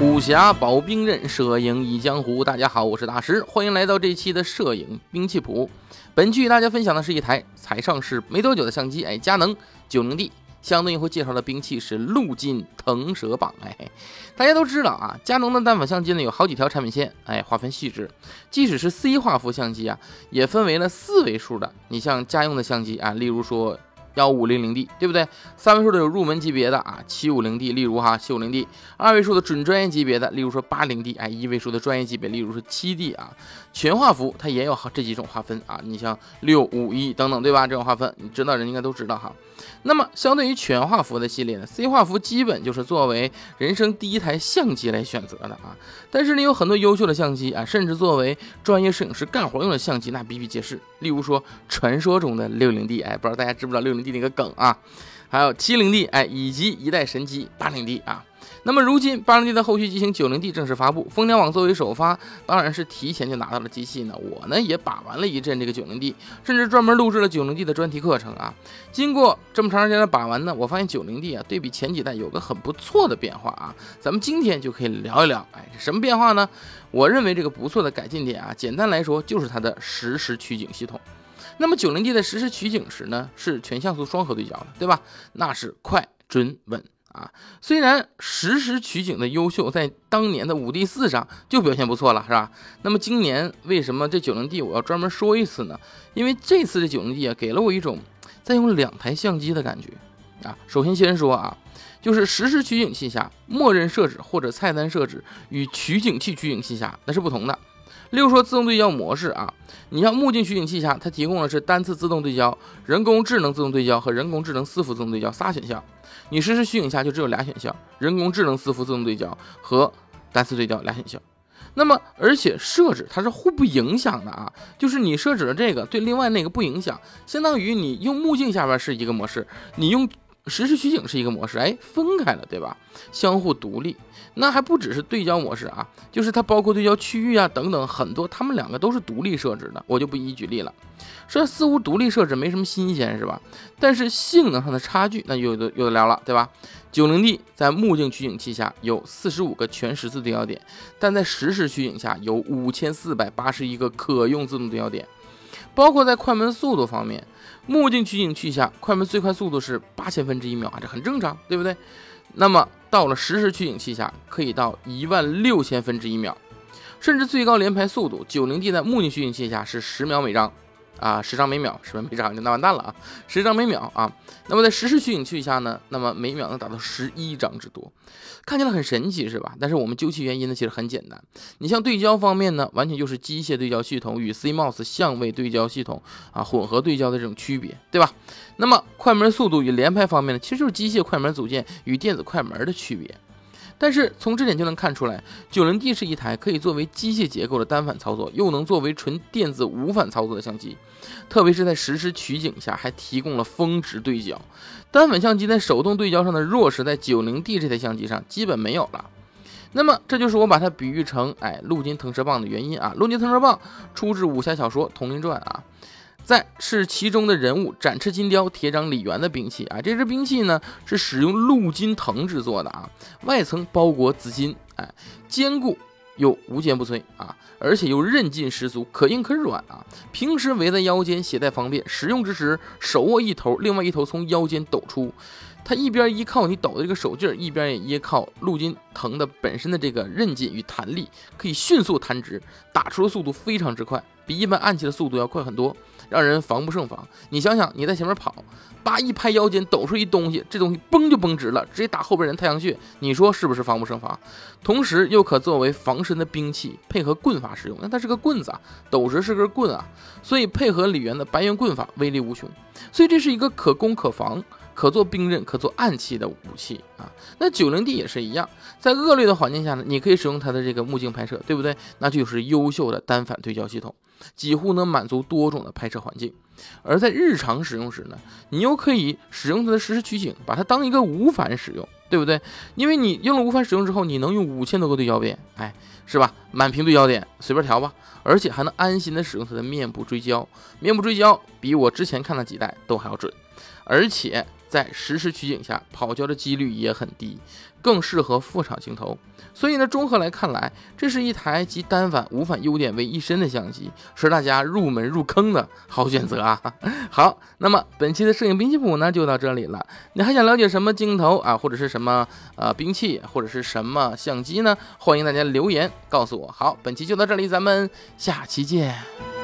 武侠保兵刃，摄影忆江湖。大家好，我是大师，欢迎来到这期的摄影兵器谱。本期与大家分享的是一台才上市没多久的相机，哎，佳能九零 D。相对应会介绍的兵器是陆金腾蛇榜。哎，大家都知道啊，佳能的单反相机呢有好几条产品线，哎，划分细致。即使是 C 画幅相机啊，也分为了四位数的。你像家用的相机啊，例如说。幺五零零 D，对不对？三位数的有入门级别的啊，七五零 D，例如哈七五零 D。二位数的准专业级别的，例如说八零 D，哎，一位数的专业级别，例如说七 D 啊。全画幅它也有这几种划分啊，你像六五一等等，对吧？这种划分你知道人应该都知道哈。那么相对于全画幅的系列呢，C 画幅基本就是作为人生第一台相机来选择的啊。但是呢，有很多优秀的相机啊，甚至作为专业摄影师干活用的相机，那比比皆是。例如说传说中的六零 D，哎，不知道大家知不知道六零那个梗啊？还有七零 D，哎，以及一代神机八零 D 啊。那么如今八零 D 的后续机型九零 D 正式发布，蜂鸟网作为首发，当然是提前就拿到了机器呢。我呢也把玩了一阵这个九零 D，甚至专门录制了九零 D 的专题课程啊。经过这么长时间的把玩呢，我发现九零 D 啊对比前几代有个很不错的变化啊。咱们今天就可以聊一聊，哎，什么变化呢？我认为这个不错的改进点啊，简单来说就是它的实时取景系统。那么九零 D 的实时取景时呢，是全像素双核对焦的，对吧？那是快、准、稳。啊，虽然实时取景的优秀，在当年的五 D 四上就表现不错了，是吧？那么今年为什么这九零 D 我要专门说一次呢？因为这次的九零 D 啊，给了我一种在用两台相机的感觉啊。首先先说啊，就是实时取景器下默认设置或者菜单设置与取景器取景器下那是不同的。例如说自动对焦模式啊，你像目镜取景器下，它提供的是单次自动对焦、人工智能自动对焦和人工智能伺服自动对焦仨选项。你实时取景下就只有俩选项：人工智能伺服自动对焦和单次对焦俩选项。那么，而且设置它是互不影响的啊，就是你设置了这个，对另外那个不影响，相当于你用目镜下边是一个模式，你用。实时取景是一个模式，哎，分开了，对吧？相互独立，那还不只是对焦模式啊，就是它包括对焦区域啊等等很多，它们两个都是独立设置的，我就不一一举例了。这似乎独立设置没什么新鲜，是吧？但是性能上的差距，那有的有的聊了，对吧？九零 D 在目镜取景器下有四十五个全十字对焦点，但在实时取景下有五千四百八十一个可用自动对焦点。包括在快门速度方面，目镜取景器下快门最快速度是八千分之一秒啊，这很正常，对不对？那么到了实时取景器下，可以到一万六千分之一秒，甚至最高连拍速度，九零 D 在目镜取景器下是十秒每张。啊，十张每秒，十张每张就那完蛋了啊！十张每秒啊，那么在实时取景器下呢，那么每秒能达到十一张之多，看起来很神奇是吧？但是我们究其原因呢，其实很简单。你像对焦方面呢，完全就是机械对焦系统与 CMOS 相位对焦系统啊混合对焦的这种区别，对吧？那么快门速度与连拍方面呢，其实就是机械快门组件与电子快门的区别。但是从这点就能看出来，九零 D 是一台可以作为机械结构的单反操作，又能作为纯电子无反操作的相机。特别是在实时取景下，还提供了峰值对焦。单反相机在手动对焦上的弱势，在九零 D 这台相机上基本没有了。那么，这就是我把它比喻成哎陆金腾蛇棒的原因啊。陆金腾蛇棒出自武侠小说《铜陵传》啊。再是其中的人物展翅金雕铁掌李元的兵器啊，这支兵器呢是使用镀金藤制作的啊，外层包裹紫金，哎，坚固又无坚不摧啊，而且又韧劲十足，可硬可软啊。平时围在腰间携带方便，使用之时手握一头，另外一头从腰间抖出，它一边依靠你抖的这个手劲儿，一边也依靠镀金藤的本身的这个韧劲与弹力，可以迅速弹直，打出的速度非常之快，比一般暗器的速度要快很多。让人防不胜防。你想想，你在前面跑，叭一拍腰间，抖出一东西，这东西嘣就绷直了，直接打后边人太阳穴。你说是不是防不胜防？同时又可作为防身的兵器，配合棍法使用。那它是个棍子啊，抖直是根棍啊，所以配合李元的白猿棍法，威力无穷。所以这是一个可攻可防、可做兵刃、可做暗器的武器啊。那九零 D 也是一样，在恶劣的环境下呢，你可以使用它的这个目镜拍摄，对不对？那就是优秀的单反对焦系统。几乎能满足多种的拍摄环境，而在日常使用时呢，你又可以使用它的实时取景，把它当一个无反使用，对不对？因为你用了无反使用之后，你能用五千多个对焦点，哎，是吧？满屏对焦点随便调吧，而且还能安心的使用它的面部追焦，面部追焦比我之前看的几代都还要准，而且在实时取景下跑焦的几率也很低，更适合副厂镜头。所以呢，综合来看来，这是一台集单反、无反优点为一身的相机，是大家入门入坑的好选择啊！好，那么本期的摄影兵器谱呢就到这里了。你还想了解什么镜头啊，或者是什么呃兵器，或者是什么相机呢？欢迎大家留言告诉我。好，本期就到这里，咱们下期见。